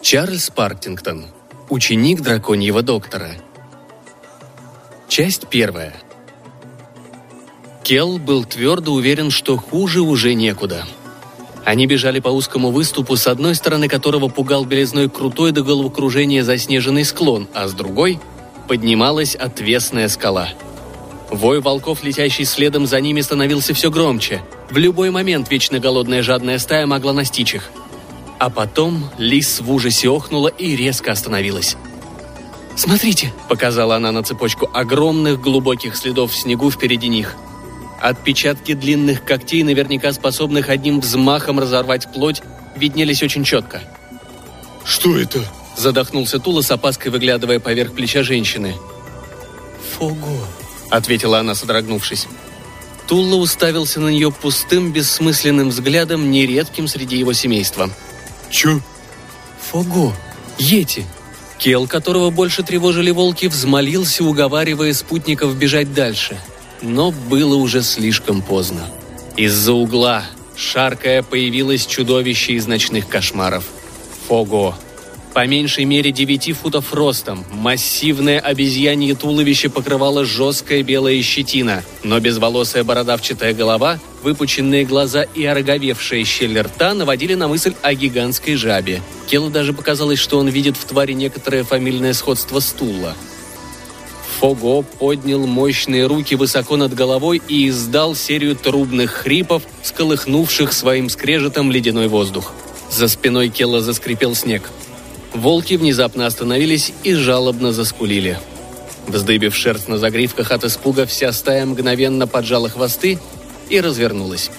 Чарльз Партингтон. Ученик драконьего доктора. Часть первая. Келл был твердо уверен, что хуже уже некуда. Они бежали по узкому выступу, с одной стороны которого пугал белизной крутой до головокружения заснеженный склон, а с другой поднималась отвесная скала. Вой волков, летящий следом за ними, становился все громче. В любой момент вечно голодная жадная стая могла настичь их. А потом лис в ужасе охнула и резко остановилась. «Смотрите!» – показала она на цепочку огромных глубоких следов в снегу впереди них – Отпечатки длинных когтей, наверняка способных одним взмахом разорвать плоть, виднелись очень четко. «Что это?» – задохнулся Тула с опаской, выглядывая поверх плеча женщины. «Фого», – ответила она, содрогнувшись. Тула уставился на нее пустым, бессмысленным взглядом, нередким среди его семейства. «Чё?» «Фого. Йети». Кел, которого больше тревожили волки, взмолился, уговаривая спутников бежать дальше – но было уже слишком поздно. Из-за угла, шаркая, появилось чудовище из ночных кошмаров. Фого. По меньшей мере 9 футов ростом, массивное обезьянье туловище покрывало жесткая белая щетина, но безволосая бородавчатая голова, выпученные глаза и ороговевшая щель рта наводили на мысль о гигантской жабе. Келу даже показалось, что он видит в твари некоторое фамильное сходство стула. Фого поднял мощные руки высоко над головой и издал серию трубных хрипов, сколыхнувших своим скрежетом ледяной воздух. За спиной Келла заскрипел снег. Волки внезапно остановились и жалобно заскулили. Вздыбив шерсть на загривках от испуга, вся стая мгновенно поджала хвосты и развернулась.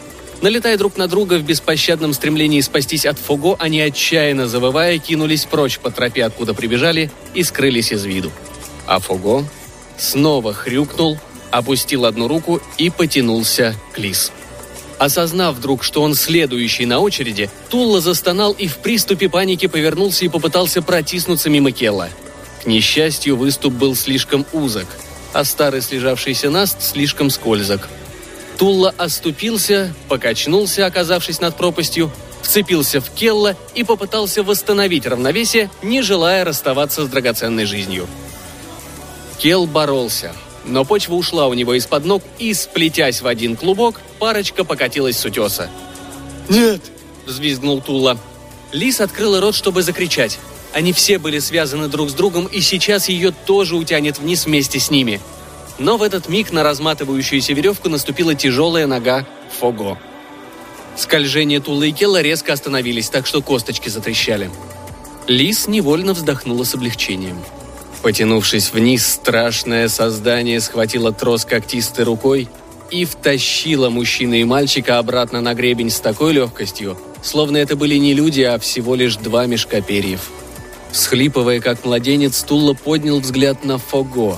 Налетая друг на друга в беспощадном стремлении спастись от Фого, они отчаянно завывая кинулись прочь по тропе, откуда прибежали, и скрылись из виду. А Фого снова хрюкнул, опустил одну руку и потянулся к Лис. Осознав вдруг, что он следующий на очереди, Тулла застонал и в приступе паники повернулся и попытался протиснуться мимо Келла. К несчастью, выступ был слишком узок, а старый слежавшийся наст слишком скользок. Тулла оступился, покачнулся, оказавшись над пропастью, вцепился в Келла и попытался восстановить равновесие, не желая расставаться с драгоценной жизнью. Кел боролся, но почва ушла у него из-под ног, и, сплетясь в один клубок, парочка покатилась с утеса. «Нет!» – взвизгнул Тула. Лис открыла рот, чтобы закричать. Они все были связаны друг с другом, и сейчас ее тоже утянет вниз вместе с ними. Но в этот миг на разматывающуюся веревку наступила тяжелая нога Фого. Скольжение Тула и Келла резко остановились, так что косточки затрещали. Лис невольно вздохнула с облегчением. Потянувшись вниз, страшное создание схватило трос когтистой рукой и втащило мужчину и мальчика обратно на гребень с такой легкостью, словно это были не люди, а всего лишь два мешка перьев. Всхлипывая, как младенец, Тулла поднял взгляд на Фого.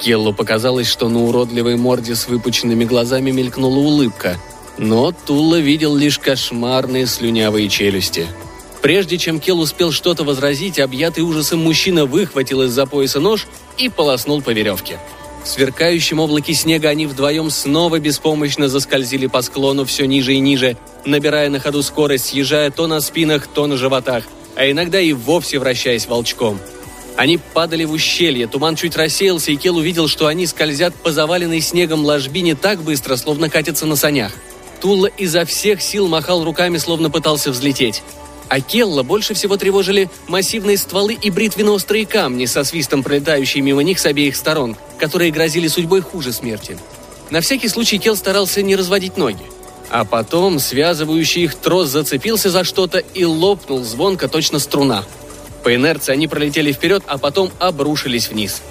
Келлу показалось, что на уродливой морде с выпученными глазами мелькнула улыбка, но Тулла видел лишь кошмарные слюнявые челюсти – Прежде чем Кел успел что-то возразить, объятый ужасом мужчина выхватил из-за пояса нож и полоснул по веревке. В сверкающем облаке снега они вдвоем снова беспомощно заскользили по склону все ниже и ниже, набирая на ходу скорость, съезжая то на спинах, то на животах, а иногда и вовсе вращаясь волчком. Они падали в ущелье, туман чуть рассеялся, и Кел увидел, что они скользят по заваленной снегом ложбине так быстро, словно катятся на санях. Тула изо всех сил махал руками, словно пытался взлететь. А Келла больше всего тревожили массивные стволы и бритвенно-острые камни со свистом пролетающие мимо них с обеих сторон, которые грозили судьбой хуже смерти. На всякий случай Кел старался не разводить ноги. А потом связывающий их трос зацепился за что-то и лопнул звонко точно струна. По инерции они пролетели вперед, а потом обрушились вниз.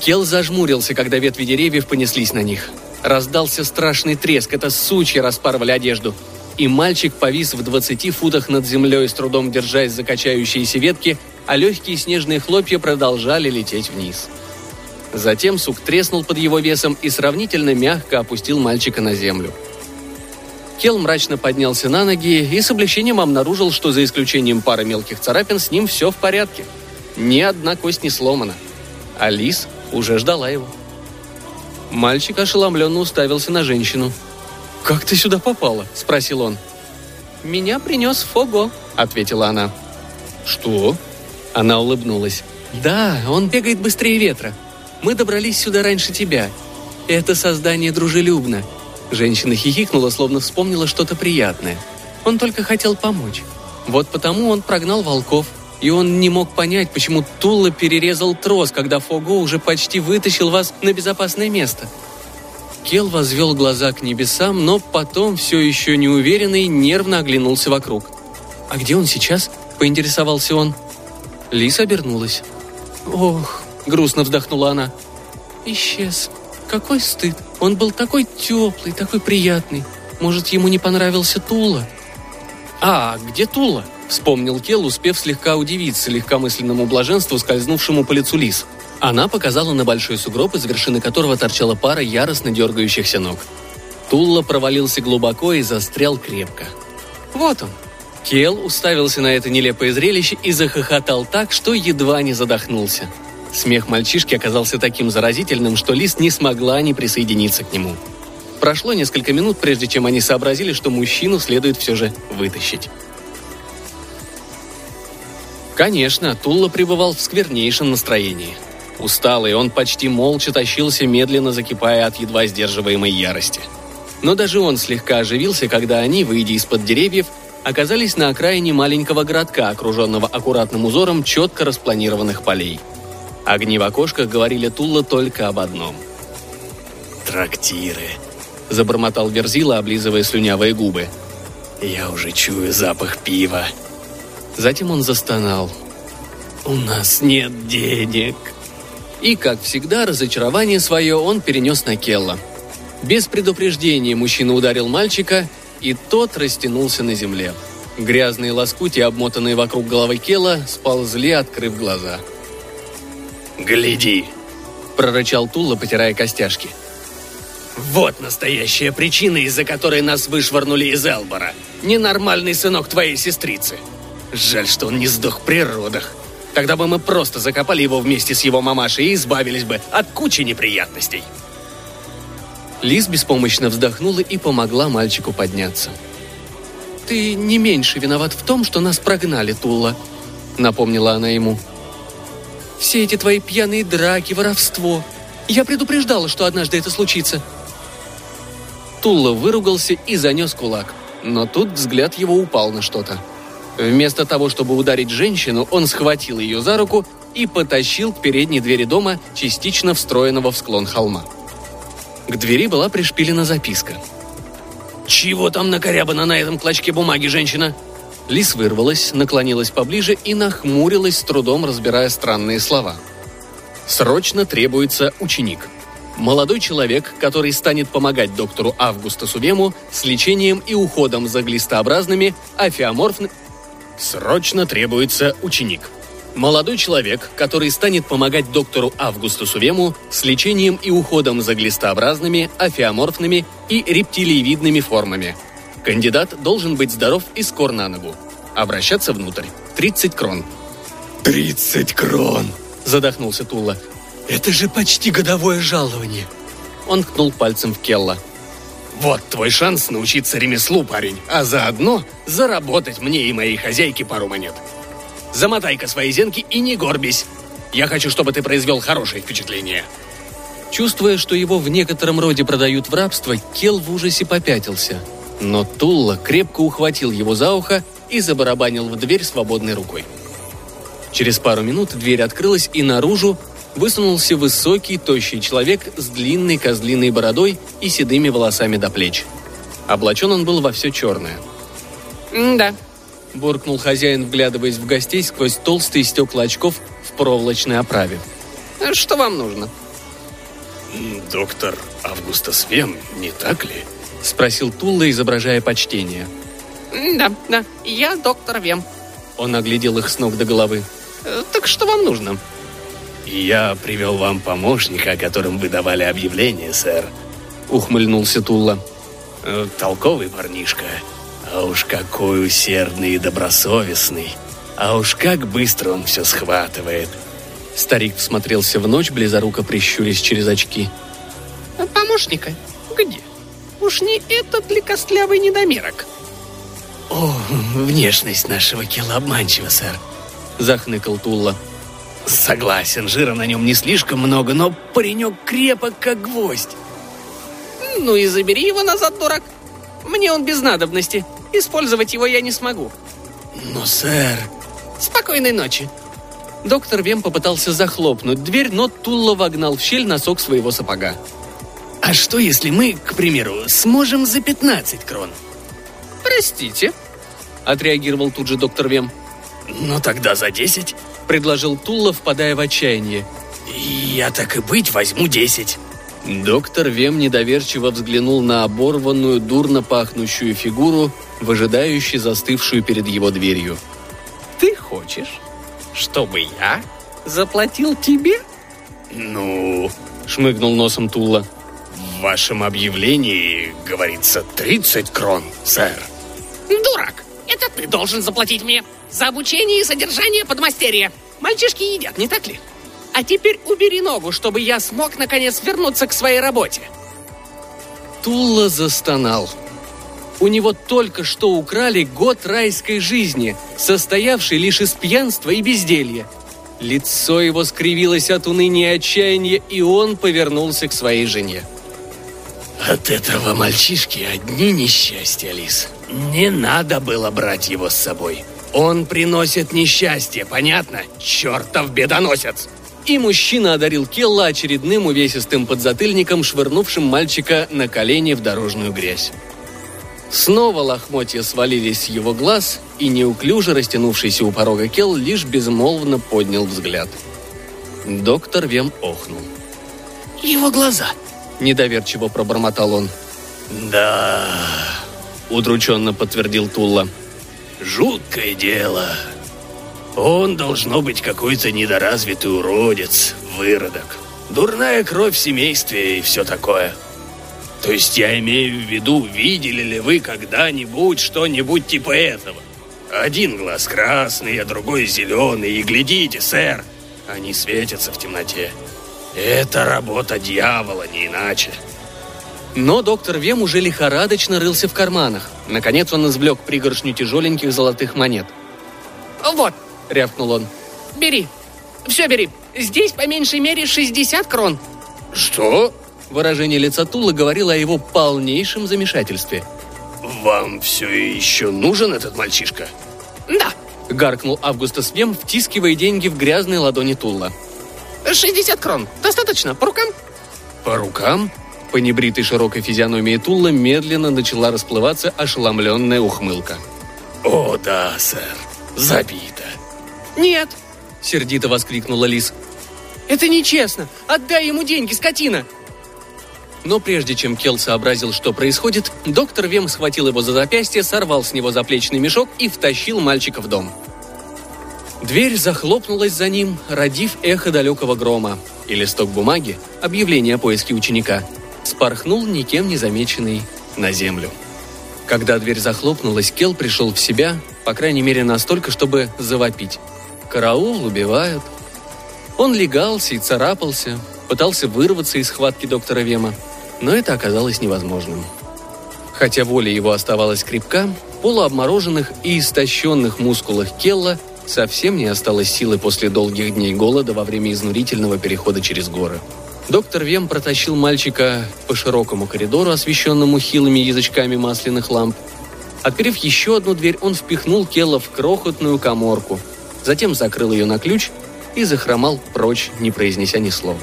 Кел зажмурился, когда ветви деревьев понеслись на них. Раздался страшный треск, это сучья распарывали одежду и мальчик повис в 20 футах над землей, с трудом держась за качающиеся ветки, а легкие снежные хлопья продолжали лететь вниз. Затем сук треснул под его весом и сравнительно мягко опустил мальчика на землю. Кел мрачно поднялся на ноги и с облегчением обнаружил, что за исключением пары мелких царапин с ним все в порядке. Ни одна кость не сломана. Алис уже ждала его. Мальчик ошеломленно уставился на женщину. «Как ты сюда попала?» – спросил он. «Меня принес Фого», – ответила она. «Что?» Она улыбнулась. «Да, он бегает быстрее ветра. Мы добрались сюда раньше тебя. Это создание дружелюбно». Женщина хихикнула, словно вспомнила что-то приятное. Он только хотел помочь. Вот потому он прогнал волков, и он не мог понять, почему Тула перерезал трос, когда Фого уже почти вытащил вас на безопасное место. Кел возвел глаза к небесам, но потом, все еще неуверенный, нервно оглянулся вокруг. «А где он сейчас?» – поинтересовался он. Лис обернулась. «Ох», – грустно вздохнула она. «Исчез. Какой стыд. Он был такой теплый, такой приятный. Может, ему не понравился Тула?» «А, где Тула?» – вспомнил Кел, успев слегка удивиться легкомысленному блаженству, скользнувшему по лицу лис. Она показала на большой сугроб, из вершины которого торчала пара яростно дергающихся ног. Тулла провалился глубоко и застрял крепко. «Вот он!» Кел уставился на это нелепое зрелище и захохотал так, что едва не задохнулся. Смех мальчишки оказался таким заразительным, что Лис не смогла не присоединиться к нему. Прошло несколько минут, прежде чем они сообразили, что мужчину следует все же вытащить. Конечно, Тулла пребывал в сквернейшем настроении. Усталый, он почти молча тащился, медленно закипая от едва сдерживаемой ярости. Но даже он слегка оживился, когда они, выйдя из-под деревьев, оказались на окраине маленького городка, окруженного аккуратным узором четко распланированных полей. Огни в окошках говорили Тулла только об одном. «Трактиры», — забормотал Верзила, облизывая слюнявые губы. «Я уже чую запах пива». Затем он застонал. «У нас нет денег», и, как всегда, разочарование свое он перенес на Келла. Без предупреждения мужчина ударил мальчика, и тот растянулся на земле. Грязные лоскути, обмотанные вокруг головы Келла, сползли, открыв глаза. «Гляди!» – прорычал Тула, потирая костяшки. «Вот настоящая причина, из-за которой нас вышвырнули из Элбора. Ненормальный сынок твоей сестрицы. Жаль, что он не сдох при родах. Тогда бы мы просто закопали его вместе с его мамашей и избавились бы от кучи неприятностей. Лиз беспомощно вздохнула и помогла мальчику подняться. «Ты не меньше виноват в том, что нас прогнали, Тула», — напомнила она ему. «Все эти твои пьяные драки, воровство. Я предупреждала, что однажды это случится». Тула выругался и занес кулак, но тут взгляд его упал на что-то. Вместо того, чтобы ударить женщину, он схватил ее за руку и потащил к передней двери дома, частично встроенного в склон холма. К двери была пришпилена записка. «Чего там накорябано на этом клочке бумаги, женщина?» Лис вырвалась, наклонилась поближе и нахмурилась, с трудом разбирая странные слова. «Срочно требуется ученик», Молодой человек, который станет помогать доктору Августа Сувему с лечением и уходом за глистообразными, афиоморфными Срочно требуется ученик. Молодой человек, который станет помогать доктору Августу Сувему с лечением и уходом за глистообразными, афиоморфными и рептилиевидными формами. Кандидат должен быть здоров и скор на ногу. Обращаться внутрь. 30 крон. 30 крон! Задохнулся Тула. Это же почти годовое жалование. Он ткнул пальцем в Келла. Вот твой шанс научиться ремеслу, парень, а заодно заработать мне и моей хозяйке пару монет. Замотай-ка свои зенки и не горбись. Я хочу, чтобы ты произвел хорошее впечатление». Чувствуя, что его в некотором роде продают в рабство, Кел в ужасе попятился. Но Тулла крепко ухватил его за ухо и забарабанил в дверь свободной рукой. Через пару минут дверь открылась, и наружу высунулся высокий, тощий человек с длинной козлиной бородой и седыми волосами до плеч. Облачен он был во все черное. «Да», – буркнул хозяин, вглядываясь в гостей сквозь толстые стекла очков в проволочной оправе. «Что вам нужно?» «Доктор Августас Вем, не так ли?» – спросил Тулла, изображая почтение. «Да, да, я доктор Вем». Он оглядел их с ног до головы. «Э, «Так что вам нужно?» «Я привел вам помощника, о котором вы давали объявление, сэр», — ухмыльнулся Тулла. Э, толковый парнишка. А уж какой усердный и добросовестный. А уж как быстро он все схватывает. Старик всмотрелся в ночь, близоруко прищурясь через очки. Помощника? Где? Уж не этот ли костлявый недомерок? О, внешность нашего кила обманчива, сэр. Захныкал Тулла. Согласен, жира на нем не слишком много, но паренек крепок, как гвоздь. Ну и забери его назад, дурак. Мне он без надобности. Использовать его я не смогу. Но, сэр... Спокойной ночи. Доктор Вем попытался захлопнуть дверь, но Тулла вогнал в щель носок своего сапога. А что, если мы, к примеру, сможем за 15 крон? Простите, отреагировал тут же доктор Вем. Ну тогда за 10, предложил Тулла, впадая в отчаяние. Я так и быть возьму 10. Доктор Вем недоверчиво взглянул на оборванную, дурно пахнущую фигуру, выжидающую застывшую перед его дверью. Ты хочешь, чтобы я заплатил тебе? Ну, шмыгнул носом Тула. В вашем объявлении говорится 30 крон, сэр. Дурак! Это ты должен заплатить мне за обучение и содержание подмастерья. Мальчишки едят, не так ли? А теперь убери ногу, чтобы я смог наконец вернуться к своей работе. Тула застонал. У него только что украли год райской жизни, состоявший лишь из пьянства и безделья. Лицо его скривилось от уныния и отчаяния, и он повернулся к своей жене. От этого мальчишки одни несчастья, Лис. Не надо было брать его с собой. Он приносит несчастье, понятно? Чертов бедоносец! И мужчина одарил Келла очередным увесистым подзатыльником, швырнувшим мальчика на колени в дорожную грязь. Снова лохмотья свалились с его глаз, и неуклюже растянувшийся у порога Келл лишь безмолвно поднял взгляд. Доктор Вем охнул. «Его глаза!» – недоверчиво пробормотал он. «Да...» – удрученно подтвердил Тулла. «Жуткое дело. Он должно быть какой-то недоразвитый уродец, выродок. Дурная кровь в семействе и все такое. То есть я имею в виду, видели ли вы когда-нибудь что-нибудь типа этого? Один глаз красный, а другой зеленый, и глядите, сэр, они светятся в темноте. Это работа дьявола, не иначе. Но доктор Вем уже лихорадочно рылся в карманах. Наконец он извлек пригоршню тяжеленьких золотых монет. «Вот», — рявкнул он. «Бери. Все бери. Здесь по меньшей мере 60 крон». «Что?» Выражение лица Тула говорило о его полнейшем замешательстве. «Вам все еще нужен этот мальчишка?» «Да», — гаркнул Августас Вем, втискивая деньги в грязные ладони Тула. 60 крон. Достаточно? По рукам?» «По рукам?» По небритой широкой физиономии Тула медленно начала расплываться ошеломленная ухмылка. «О, да, сэр. Забито». «Нет!» — сердито воскликнула Лис. «Это нечестно! Отдай ему деньги, скотина!» Но прежде чем Келл сообразил, что происходит, доктор Вем схватил его за запястье, сорвал с него заплечный мешок и втащил мальчика в дом. Дверь захлопнулась за ним, родив эхо далекого грома, и листок бумаги, объявление о поиске ученика, спорхнул никем не замеченный на землю. Когда дверь захлопнулась, Кел пришел в себя, по крайней мере настолько, чтобы завопить. Караул убивают. Он легался и царапался, пытался вырваться из схватки доктора Вема, но это оказалось невозможным. Хотя воля его оставалась крепка, полуобмороженных и истощенных мускулах Келла совсем не осталось силы после долгих дней голода во время изнурительного перехода через горы. Доктор Вем протащил мальчика по широкому коридору, освещенному хилыми язычками масляных ламп. Отперев еще одну дверь, он впихнул Келла в крохотную коморку, затем закрыл ее на ключ и захромал прочь, не произнеся ни слова.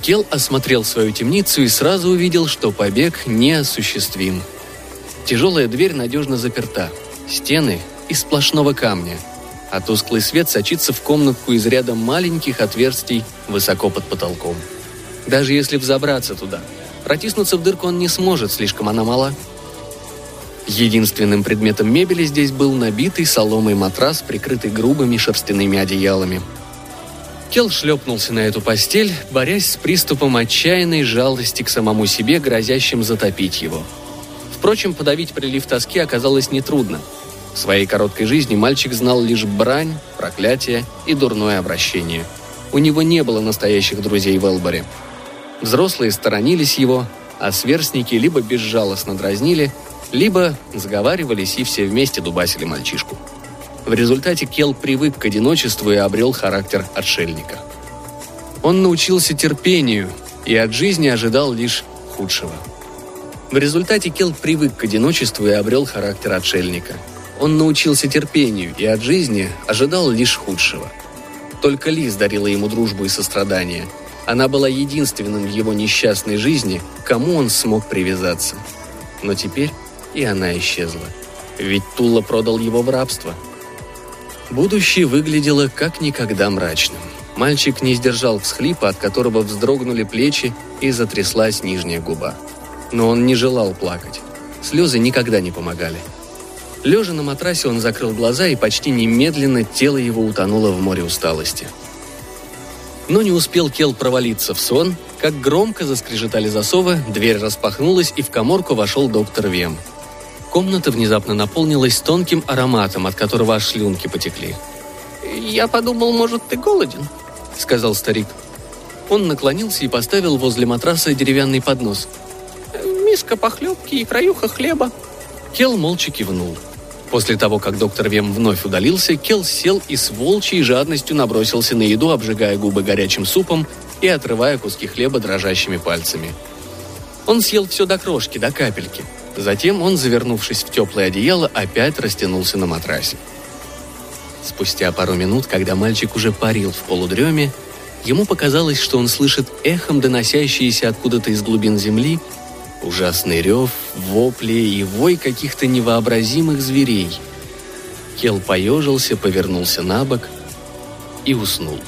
Кел осмотрел свою темницу и сразу увидел, что побег неосуществим. Тяжелая дверь надежно заперта, стены из сплошного камня – а тусклый свет сочится в комнатку из ряда маленьких отверстий высоко под потолком. Даже если взобраться туда, протиснуться в дырку он не сможет, слишком она мала. Единственным предметом мебели здесь был набитый соломой матрас, прикрытый грубыми шерстяными одеялами. Кел шлепнулся на эту постель, борясь с приступом отчаянной жалости к самому себе, грозящим затопить его. Впрочем, подавить прилив тоски оказалось нетрудно. В своей короткой жизни мальчик знал лишь брань, проклятие и дурное обращение. У него не было настоящих друзей в Элборе. Взрослые сторонились его, а сверстники либо безжалостно дразнили, либо сговаривались и все вместе дубасили мальчишку. В результате Кел привык к одиночеству и обрел характер отшельника. Он научился терпению и от жизни ожидал лишь худшего. В результате Кел привык к одиночеству и обрел характер отшельника. Он научился терпению и от жизни ожидал лишь худшего. Только Лиз дарила ему дружбу и сострадание. Она была единственным в его несчастной жизни, кому он смог привязаться. Но теперь и она исчезла. Ведь Тула продал его в рабство. Будущее выглядело как никогда мрачным. Мальчик не сдержал всхлипа, от которого вздрогнули плечи и затряслась нижняя губа. Но он не желал плакать. Слезы никогда не помогали. Лежа на матрасе, он закрыл глаза, и почти немедленно тело его утонуло в море усталости. Но не успел Кел провалиться в сон, как громко заскрежетали засовы, дверь распахнулась, и в коморку вошел доктор Вем. Комната внезапно наполнилась тонким ароматом, от которого аж слюнки потекли. «Я подумал, может, ты голоден?» — сказал старик. Он наклонился и поставил возле матраса деревянный поднос. «Миска похлебки и краюха хлеба». Кел молча кивнул. После того, как доктор Вем вновь удалился, Кел сел и с волчьей жадностью набросился на еду, обжигая губы горячим супом и отрывая куски хлеба дрожащими пальцами. Он съел все до крошки, до капельки. Затем он, завернувшись в теплое одеяло, опять растянулся на матрасе. Спустя пару минут, когда мальчик уже парил в полудреме, ему показалось, что он слышит эхом доносящиеся откуда-то из глубин земли ужасный рев, вопли и вой каких-то невообразимых зверей. Кел поежился, повернулся на бок и уснул.